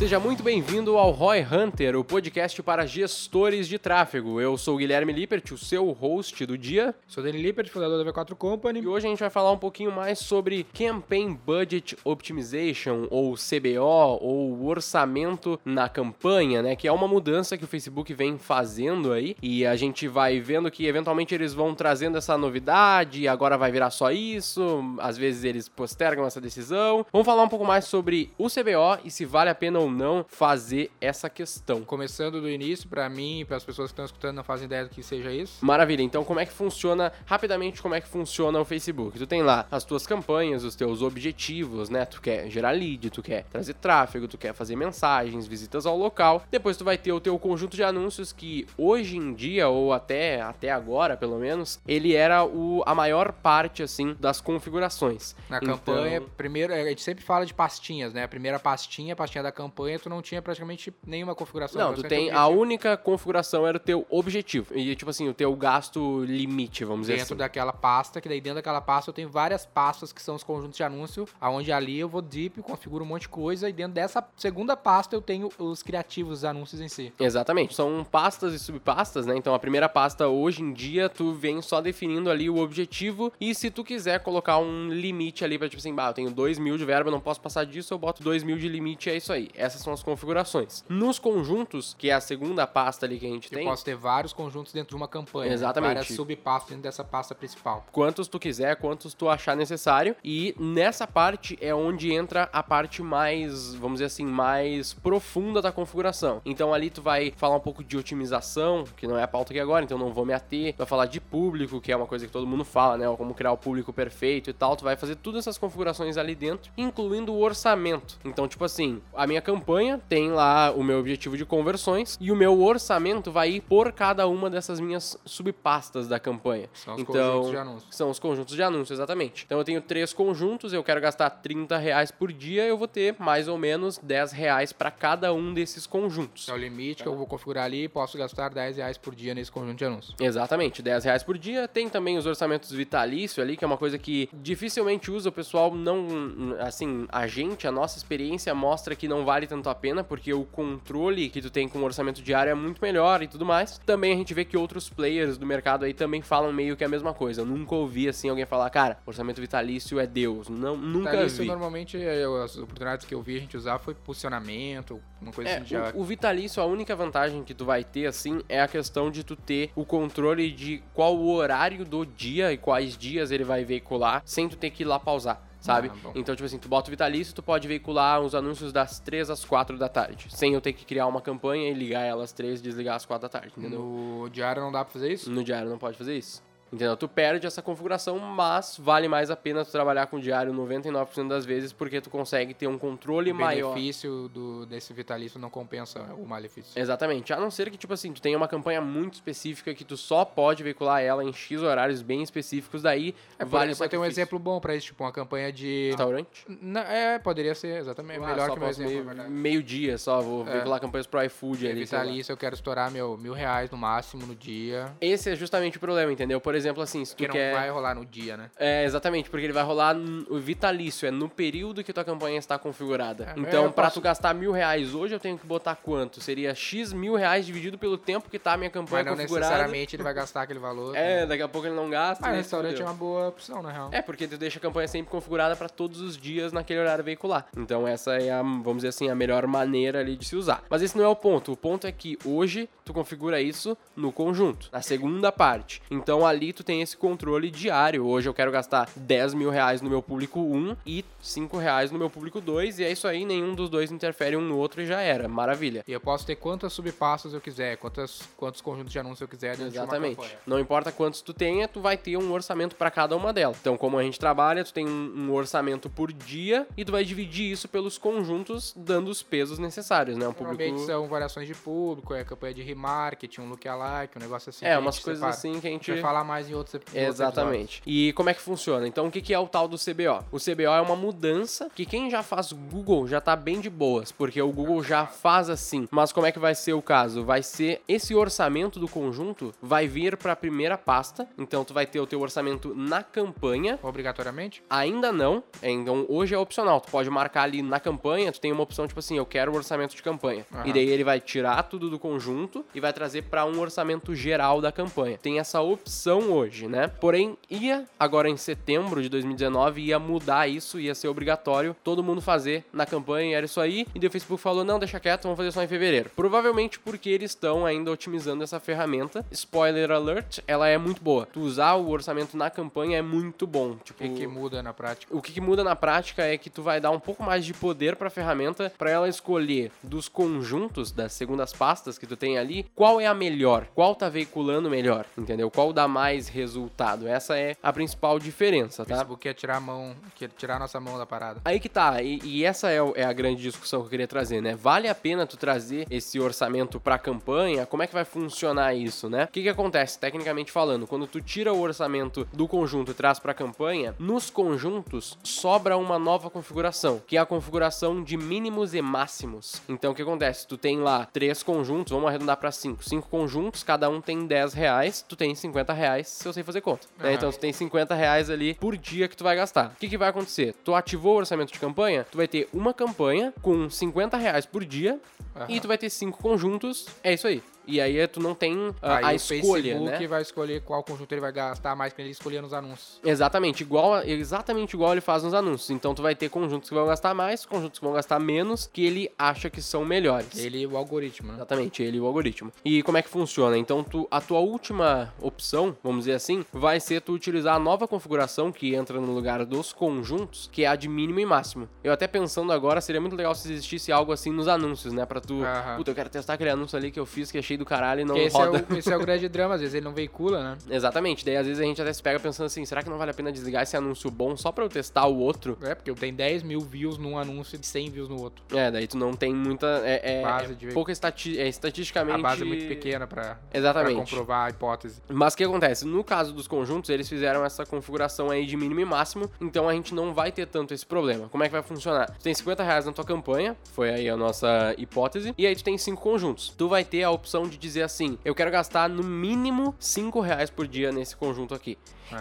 Seja muito bem-vindo ao Roy Hunter, o podcast para gestores de tráfego. Eu sou o Guilherme Lippert, o seu host do dia. Sou Danny Lippert, fundador da V4 Company. E hoje a gente vai falar um pouquinho mais sobre Campaign Budget Optimization, ou CBO, ou orçamento na campanha, né? Que é uma mudança que o Facebook vem fazendo aí. E a gente vai vendo que eventualmente eles vão trazendo essa novidade, agora vai virar só isso. Às vezes eles postergam essa decisão. Vamos falar um pouco mais sobre o CBO e se vale a pena ou não fazer essa questão. Começando do início, para mim e para as pessoas que estão escutando não fazem ideia do que seja isso. Maravilha. Então, como é que funciona rapidamente como é que funciona o Facebook? Tu tem lá as tuas campanhas, os teus objetivos, né? Tu quer gerar lead, tu quer trazer tráfego, tu quer fazer mensagens, visitas ao local. Depois tu vai ter o teu conjunto de anúncios que hoje em dia ou até até agora, pelo menos, ele era o a maior parte assim das configurações. Na Então- campanha, primeiro, a gente sempre fala de pastinhas, né? A primeira pastinha, a pastinha da campanha, tu não tinha praticamente nenhuma configuração. Não, tu praticamente tem a única configuração era o teu objetivo. E tipo assim, o teu gasto limite, vamos dizer Dentro assim. daquela pasta, que daí dentro daquela pasta eu tenho várias pastas que são os conjuntos de anúncio, aonde ali eu vou deep, configuro um monte de coisa, e dentro dessa segunda pasta eu tenho os criativos, os anúncios em si. Exatamente, são pastas e subpastas, né? Então a primeira pasta hoje em dia tu vem só definindo ali o objetivo e se tu quiser colocar um limite ali pra tipo assim, bah, eu tenho 2 mil de verba, não posso passar disso, eu boto 2 mil de limite é isso aí. Essas são as configurações. Nos conjuntos, que é a segunda pasta ali que a gente Eu tem, posso ter vários conjuntos dentro de uma campanha. Exatamente. Várias subpastas dentro dessa pasta principal. quantos tu quiser, quantos tu achar necessário. E nessa parte é onde entra a parte mais, vamos dizer assim, mais profunda da configuração. Então ali tu vai falar um pouco de otimização, que não é a pauta aqui agora, então não vou me ater. Tu vai falar de público, que é uma coisa que todo mundo fala, né? Como criar o público perfeito e tal. Tu vai fazer todas essas configurações ali dentro, incluindo o orçamento. Então, tipo assim, a minha campanha tem lá o meu objetivo de conversões e o meu orçamento vai ir por cada uma dessas minhas subpastas da campanha. São os então, conjuntos de anúncios. São os conjuntos de anúncios, exatamente. Então eu tenho três conjuntos, eu quero gastar 30 reais por dia, eu vou ter mais ou menos 10 reais para cada um desses conjuntos. É o limite que eu vou configurar ali e posso gastar 10 reais por dia nesse conjunto de anúncios. Exatamente, 10 reais por dia. Tem também os orçamentos vitalício ali, que é uma coisa que dificilmente usa, o pessoal não. Assim, a gente, a nossa experiência mostra que não vale tanto a pena, porque o controle que tu tem com o orçamento diário é muito melhor e tudo mais. Também a gente vê que outros players do mercado aí também falam meio que a mesma coisa. Eu nunca ouvi assim alguém falar, cara, orçamento vitalício é Deus. Não, nunca Vitalício, vi. normalmente, eu- as oportunidades que eu vi a gente usar foi posicionamento, uma coisa É, assim já... o, o vitalício, a única vantagem que tu vai ter, assim, é a questão de tu ter o controle de qual o horário do dia e quais dias ele vai veicular, sem tu ter que ir lá pausar. Sabe? Ah, então, tipo assim, tu bota o Vitalício, tu pode veicular os anúncios das 3 às 4 da tarde. Sem eu ter que criar uma campanha e ligar ela às 3 e desligar às 4 da tarde, entendeu? No diário não dá pra fazer isso? No diário não pode fazer isso. Entendeu? Tu perde essa configuração, mas vale mais a pena tu trabalhar com o diário 99% das vezes, porque tu consegue ter um controle O maior. benefício do, desse vitalício não compensa o malefício. Exatamente. A não ser que, tipo assim, tu tenha uma campanha muito específica que tu só pode veicular ela em X horários bem específicos, daí É, vale o eu tenho um exemplo bom pra isso, tipo uma campanha de... Restaurante? Não, é, poderia ser, exatamente, Ah, melhor que o meu exemplo, meio, na dia só, vou É. veicular campanhas pro iFood ali. vitalício, eu quero estourar meu mil reais no máximo no dia, Esse é justamente o problema, entendeu? Por exemplo, assim, se tu que não quer... vai rolar no dia, né? É, exatamente, porque ele vai rolar o vitalício, é no período que tua campanha está configurada. É, então, eu pra posso- tu gastar mil reais hoje, eu tenho que botar quanto? Seria X mil reais dividido pelo tempo que tá a minha campanha Mas não configurada. necessariamente ele vai gastar aquele valor. É, né? daqui a pouco ele não gasta. Mas né? restaurante Fudeu. é uma boa opção, na real. É, porque tu deixa a campanha sempre configurada para todos os dias naquele horário veicular. Então essa é a, vamos dizer assim, a melhor maneira ali de se usar. Mas esse não é o ponto. O ponto é que hoje tu configura isso no conjunto, na segunda parte. Então ali tu tem esse controle diário. Hoje eu quero gastar 10 mil reais no meu público 1 e 5 reais no meu público 2. E é isso aí, nenhum dos dois interfere um no outro e já era. Maravilha. E eu posso ter quantas subpastas eu quiser, quantas, quantos conjuntos de anúncios eu quiser dentro Exatamente. Não importa quantos tu tenha, tu vai ter um orçamento para cada uma delas. Então, como a gente trabalha, tu tem um, um orçamento por dia e tu vai dividir isso pelos conjuntos, dando os pesos necessários, né? Um público. são variações de público, é campanha de remarketing, um lookalike, um negócio assim. É, a umas coisas separa. assim que a A gente. gente vai falar mais mais em outros, episódios. Exatamente. E como é que funciona? Então, o que é o tal do CBO? O CBO é uma mudança que quem já faz Google já tá bem de boas, porque o Google já faz assim. Mas como é que vai ser o caso? Vai ser esse orçamento do conjunto vai vir para a primeira pasta. Então, tu vai ter o teu orçamento na campanha. Obrigatoriamente? Ainda não, é, então hoje é opcional. Tu pode marcar ali na campanha, tu tem uma opção tipo assim, eu quero o orçamento de campanha. Aham. E daí ele vai tirar tudo do conjunto e vai trazer para um orçamento geral da campanha. Tem essa opção hoje, né? Porém, ia agora em setembro de 2019 ia mudar isso, ia ser obrigatório todo mundo fazer na campanha, era isso aí. E daí o Facebook falou: "Não, deixa quieto, vamos fazer só em fevereiro". Provavelmente porque eles estão ainda otimizando essa ferramenta. Spoiler alert, ela é muito boa. Tu usar o orçamento na campanha é muito bom. O Tipo, que, que muda na prática? o que, que muda na prática é que tu vai dar um pouco mais de poder pra ferramenta pra ela escolher dos conjuntos das segundas pastas que tu tem ali, qual é a melhor, qual tá veiculando melhor, entendeu? Qual dá mais resultado. Essa é a principal diferença, O tá? Facebook quer tirar a mão, quer tirar a nossa mão da parada. Aí que tá, e, e essa é, o- é a grande discussão que eu queria trazer, né? Vale a pena tu trazer esse orçamento pra campanha? Como é que vai funcionar isso, né? O que que acontece, tecnicamente falando? Quando tu tira o orçamento do conjunto e traz pra campanha, nos conjuntos sobra uma nova configuração, que é a configuração de mínimos e máximos. Então o que acontece? Tu tem lá três conjuntos, vamos arredondar pra cinco. Cinco conjuntos, cada um tem 10 reais, tu tem 50 reais se eu sei fazer conta. né? Então tu tem 50 reais ali por dia que tu vai gastar. O que, que vai acontecer? Tu ativou o orçamento de campanha, tu vai ter uma campanha com 50 reais por dia Aham. e tu vai ter cinco conjuntos. É isso aí. E aí tu não tem a o escolha, Facebook né? vai escolher qual conjunto ele vai gastar mais que ele escolher nos anúncios. Exatamente, igual exatamente igual ele faz nos anúncios. Então tu vai ter conjuntos que vão gastar mais, conjuntos que vão gastar menos, que ele acha que são melhores. Ele e o algoritmo, né? Exatamente, ele e o algoritmo. E como é que funciona? Então, tu, a tua última opção, vamos dizer assim, vai ser tu utilizar a nova configuração que entra no lugar dos conjuntos, que é a de mínimo e máximo. Eu até pensando agora, seria muito legal se existisse algo assim nos anúncios, né? Pra tu, Aham. puta, eu quero testar aquele anúncio ali que eu fiz, que é cheio do caralho e não Porque esse é, roda. o, esse é o grande drama, às vezes ele não veicula, né? Exatamente, daí às vezes a gente até se pega pensando assim, será que não vale a pena desligar esse anúncio bom só pra eu testar o outro? É, porque eu tenho 10 mil views num anúncio e 100 views no outro. É, daí tu não tem muita. É, é, Base é de- pouca estati é, estatisticamente. A base é muito pequena pra, pra Exatamente. comprovar a hipótese. Mas o que acontece? No caso dos conjuntos, eles fizeram essa configuração aí de mínimo e máximo, então a gente não vai ter tanto esse problema. Como é que vai funcionar? Tu tem 50 reais na tua campanha, foi aí a nossa hipótese, e aí tu tem cinco conjuntos. Tu vai ter a opção de dizer assim: eu quero gastar no mínimo 5 reais por dia nesse conjunto aqui.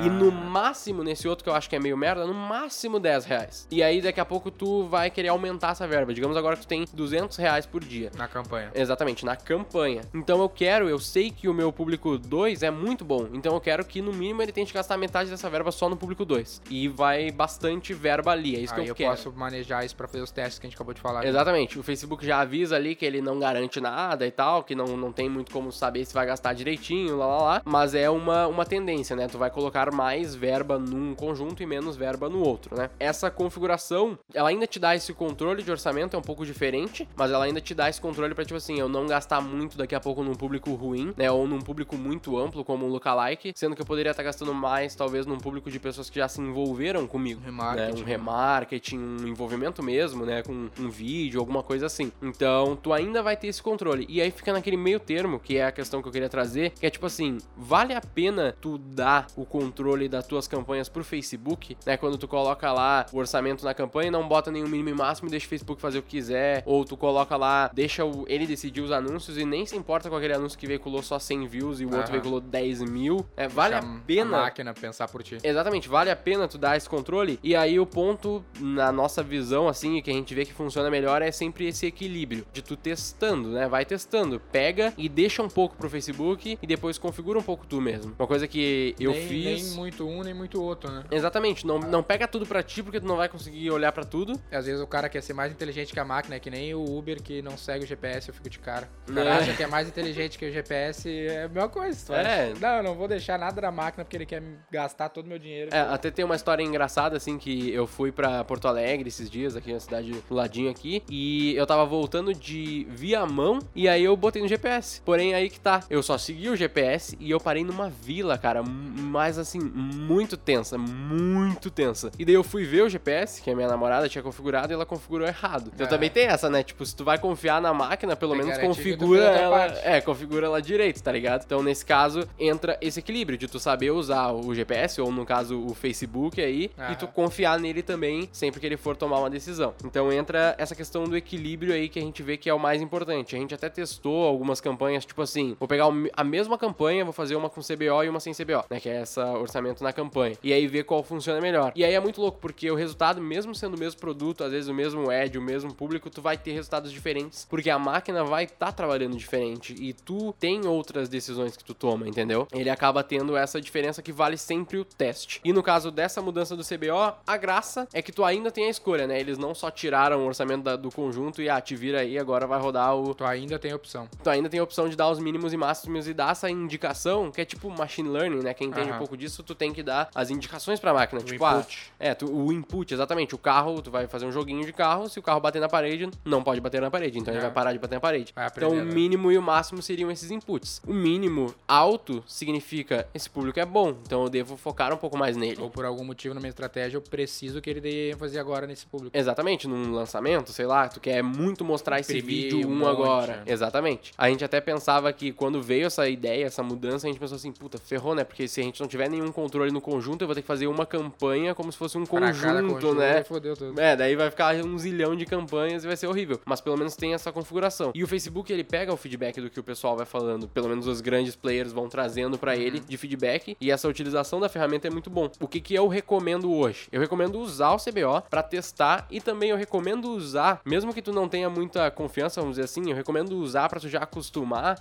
E no máximo, nesse outro que eu acho que é meio merda, no máximo 10 reais. E aí daqui a pouco tu vai querer aumentar essa verba. Digamos agora que tu tem 200 reais por dia. Na campanha. Exatamente, na campanha. Então eu quero, eu sei que o meu público 2 é muito bom. Então eu quero que no mínimo ele tente gastar metade dessa verba só no público 2. E vai bastante verba ali, é isso Aí que eu, eu quero. posso manejar isso pra fazer os testes que a gente acabou de falar. Exatamente, o Facebook já avisa ali que ele não garante nada e tal, que não, não tem muito como saber se vai gastar direitinho, lá lá lá, mas é uma, uma tendência, né? Tu vai colocar mais verba num conjunto e menos verba no outro, né? Essa configuração, ela ainda te dá esse controle de orçamento, é um pouco diferente, mas ela ainda te dá esse controle pra, tipo assim, eu não gastar muito daqui a pouco num público ruim, né? Ou num público muito amplo, como um lookalike, sendo que eu poderia estar gastando mais, talvez, num público de pessoas que já se envolveram comigo. Remarketing. Né? Um remarketing, um envolvimento mesmo, né? Com um vídeo, alguma coisa assim. Então, tu ainda vai ter esse controle. E aí fica naquele meio termo, que é a questão que eu queria trazer, que é tipo assim, vale a pena tu dar o controle das tuas campanhas pro Facebook, né? Quando tu coloca lá o orçamento na campanha, não bota nenhum mínimo e máximo e deixa o Facebook fazer o que quiser, ou tu coloca lá, deixa o- ele decidir os anúncios e nem se importa com aquele anúncio que veiculou só 100 views e o outro Aham. veiculou 10 mil. É, vale a pena A máquina pensar por ti. Exatamente, vale a pena tu dar esse controle. E aí o ponto, na nossa visão, assim, que a gente vê que funciona melhor é sempre esse equilíbrio de tu testando, né? Vai testando, pega e deixa um pouco pro Facebook e depois configura um pouco tu mesmo. Uma coisa que eu nem, fiz. Nem muito um, nem muito outro, né? Exatamente, não, não pega tudo pra ti porque tu não vai conseguir olhar pra tudo. Às vezes o cara quer ser mais inteligente que a máquina, é que nem o Uber que não segue o GPS, eu fico de cara. O cara É. acha que é mais inteligente que o GPS, é a mesma coisa. tu É. acha? Não, eu não vou deixar nada da máquina porque ele quer gastar todo o meu dinheiro. É, até tem uma história engraçada, assim, que eu fui pra Porto Alegre esses dias, aqui na cidade do ladinho aqui, e eu tava voltando de Viamão, e aí eu botei no GPS GPS. Porém, aí que tá. Eu só segui o GPS e eu parei numa vila, cara, mas assim, muito tensa, muito tensa. E daí eu fui ver o GPS, que a minha namorada tinha configurado e ela configurou errado. Então É. também tem essa, né? Tipo, se tu vai confiar na máquina, pelo Tem menos configura ela. É, configura ela direito, tá ligado? Então, nesse caso, entra esse equilíbrio de tu saber usar o GPS, ou no caso, o Facebook aí, e tu confiar nele também sempre que ele for tomar uma decisão. Então entra essa questão do equilíbrio aí que a gente vê que é o mais importante. A gente até testou algumas campanhas, tipo assim, vou pegar a mesma campanha, vou fazer uma com CBO e uma sem CBO, né? Que é essa orçamento na campanha. E aí ver qual funciona melhor. E aí é muito louco, porque o resultado, mesmo sendo o mesmo produto, às vezes o mesmo ad, o mesmo público, tu vai ter resultados diferentes, porque a máquina vai estar trabalhando diferente e tu tem outras decisões que tu toma, entendeu? Ele acaba tendo essa diferença que vale sempre o teste. E no caso dessa mudança do CBO, a graça é que tu ainda tem a escolha, né? Eles não só tiraram o orçamento da- do conjunto e ah, te vira aí, agora vai rodar o. Tu ainda tem opção. Tu ainda tem a opção de dar os mínimos e máximos e dar essa indicação, que é tipo machine learning, né? Quem entende Aham. um pouco disso, tu tem que dar as indicações pra máquina. O tipo, ah, input. é, tu- o input, exatamente. O carro, tu vai fazer um joguinho de carro, se o carro bater na parede, não pode bater na parede, então ele É. vai parar de bater na parede. Vai então o aprender, né? mínimo e o máximo seriam esses inputs. O mínimo alto significa esse público é bom, então eu devo focar um pouco mais nele. Ou por algum motivo na minha estratégia eu preciso que ele dê ênfase agora nesse público. Exatamente, num lançamento, sei lá, tu quer muito mostrar esse vídeo um um agora. é. Exatamente. Gente até pensava que quando veio essa ideia, essa mudança, a gente pensou assim, puta, ferrou, né? Porque se a gente não tiver nenhum controle no conjunto, eu vou ter que fazer uma campanha como se fosse um cada conjunto, né? Fodeu tudo. É, daí vai ficar um zilhão de campanhas e vai ser horrível. Mas pelo menos tem essa configuração. E o Facebook, ele pega o feedback do que o pessoal vai falando, pelo menos os grandes players vão trazendo pra ele de feedback, e essa utilização da ferramenta é muito bom. O que que eu recomendo hoje? Eu recomendo usar o CBO pra testar e também eu recomendo usar, mesmo que tu não tenha muita confiança, vamos dizer assim, eu recomendo usar pra tu já acostumar,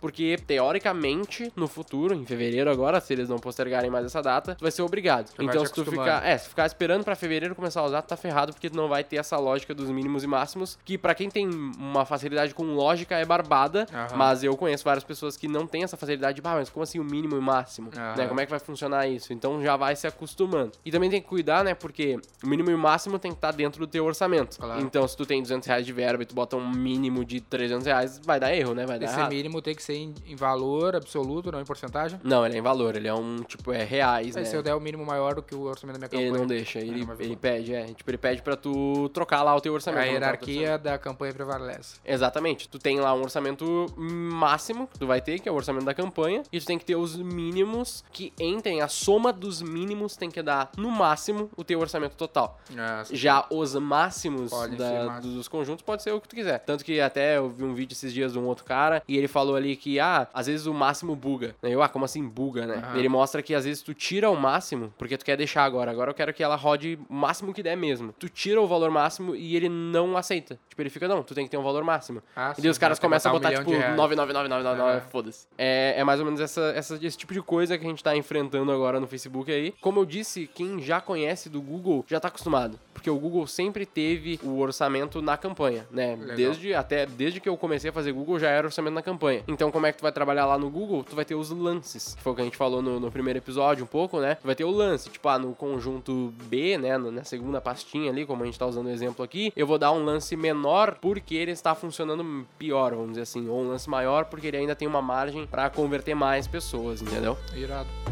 porque teoricamente no futuro, em fevereiro agora, se eles não postergarem mais essa data, tu vai ser obrigado. vai então se tu ficar, é, se ficar esperando pra fevereiro começar a usar, tu tá ferrado porque tu não vai ter essa lógica dos mínimos e máximos, que pra quem tem uma facilidade com lógica é barbada, Aham. mas eu conheço várias pessoas que não têm essa facilidade de, bah, mas como assim o mínimo e o máximo? Aham. Né? Como é que vai funcionar isso? Então já vai se acostumando. E também tem que cuidar, né, porque o mínimo e o máximo tem que estar dentro do teu orçamento. Claro. Então se tu tem 200 reais de verba e tu bota um mínimo de 300 reais, vai dar erro, né? Vai dar Esse errado. Mínimo tem que ser em, em valor absoluto, não em porcentagem. Não, ele é em valor, ele é um, tipo, é reais, Aí né? se eu der o mínimo maior do que o orçamento da minha campanha. Ele não deixa, ele, vai ele pede, é. Tipo, ele pede pra tu trocar lá o teu orçamento. A tá hierarquia da campanha prevalece. Exatamente. Tu tem lá um orçamento máximo que tu vai ter, que é o orçamento da campanha, e tu tem que ter os mínimos que entrem, a soma dos mínimos tem que dar no máximo o teu orçamento total. Ah, Já os máximos da- máximo. dos conjuntos pode ser o que tu quiser. Tanto que até eu vi um vídeo esses dias de um outro cara e ele falou ali que, ah, às vezes o máximo buga. Eu, ah, como assim buga, né? Aham. Ele mostra que às vezes tu tira o máximo porque tu quer deixar agora. Agora eu quero que ela rode o máximo que der mesmo. Tu tira o valor máximo e ele não aceita. Tipo, ele fica, não, tu tem que ter um valor máximo. Ah, E daí os sim, caras começam a botar um tipo, milhão de reais. 99999, Aham. foda-se. É, é mais ou menos essa, essa- esse tipo de coisa que a gente tá enfrentando agora no Facebook aí. Como eu disse, quem já conhece do Google já tá acostumado. Porque o Google sempre teve o orçamento na campanha, né? Legal. Desde, até, desde que eu comecei a fazer Google, já era orçamento na campanha. Então, como é que tu vai trabalhar lá no Google? Tu vai ter os lances, que foi o que a gente falou no, no primeiro episódio um pouco, né? Tu vai ter o lance, tipo, ah, no conjunto B, né? Na segunda pastinha ali, como a gente tá usando o exemplo aqui, eu vou dar um lance menor porque ele está funcionando pior, vamos dizer assim. Ou um lance maior porque ele ainda tem uma margem pra converter mais pessoas, entendeu? Irado.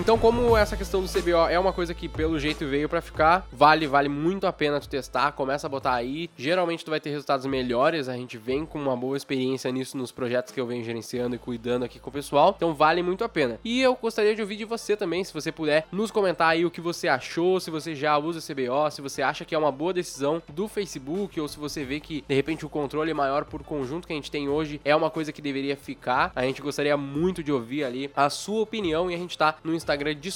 Então, como essa questão do CBO é uma coisa que pelo jeito veio pra ficar, vale, vale muito a pena tu testar, começa a botar aí. Geralmente tu vai ter resultados melhores, a gente vem com uma boa experiência nisso nos projetos que eu venho gerenciando e cuidando aqui com o pessoal. Então vale muito a pena. E eu gostaria de ouvir de você também, se você puder nos comentar aí o que você achou, se você já usa CBO, se você acha que é uma boa decisão do Facebook ou se você vê que de repente o controle maior por conjunto que a gente tem hoje é uma coisa que deveria ficar. A gente gostaria muito de ouvir ali a sua opinião e a gente tá no Instagram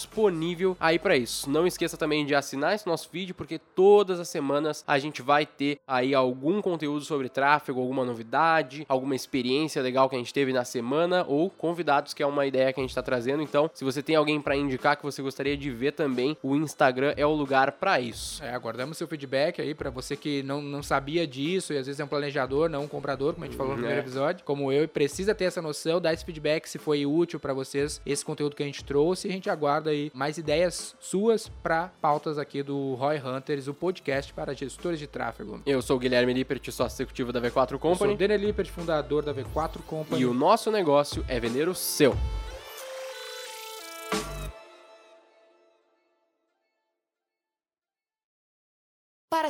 disponível aí pra isso. Não esqueça também de assinar esse nosso vídeo porque todas as semanas a gente vai ter aí algum conteúdo sobre tráfego, alguma novidade, alguma experiência legal que a gente teve na semana ou convidados que é uma ideia que a gente tá trazendo. Então, se você tem alguém pra indicar que você gostaria de ver também, o Instagram é o lugar pra isso. É, aguardamos seu feedback aí pra você que não, não sabia disso e às vezes é um planejador, não um comprador, como a gente falou no primeiro É. episódio, como eu, e precisa ter essa noção, dar esse feedback se foi útil pra vocês esse conteúdo que a gente trouxe. A gente gente aguarda aí mais ideias suas para pautas aqui do Roy Hunters, o podcast para gestores de tráfego. Eu sou o Guilherme Lippert, sócio executivo da V4 Eu sou Company. o Daniel Lippert, fundador da V4 Company. E o nosso negócio é vender o seu.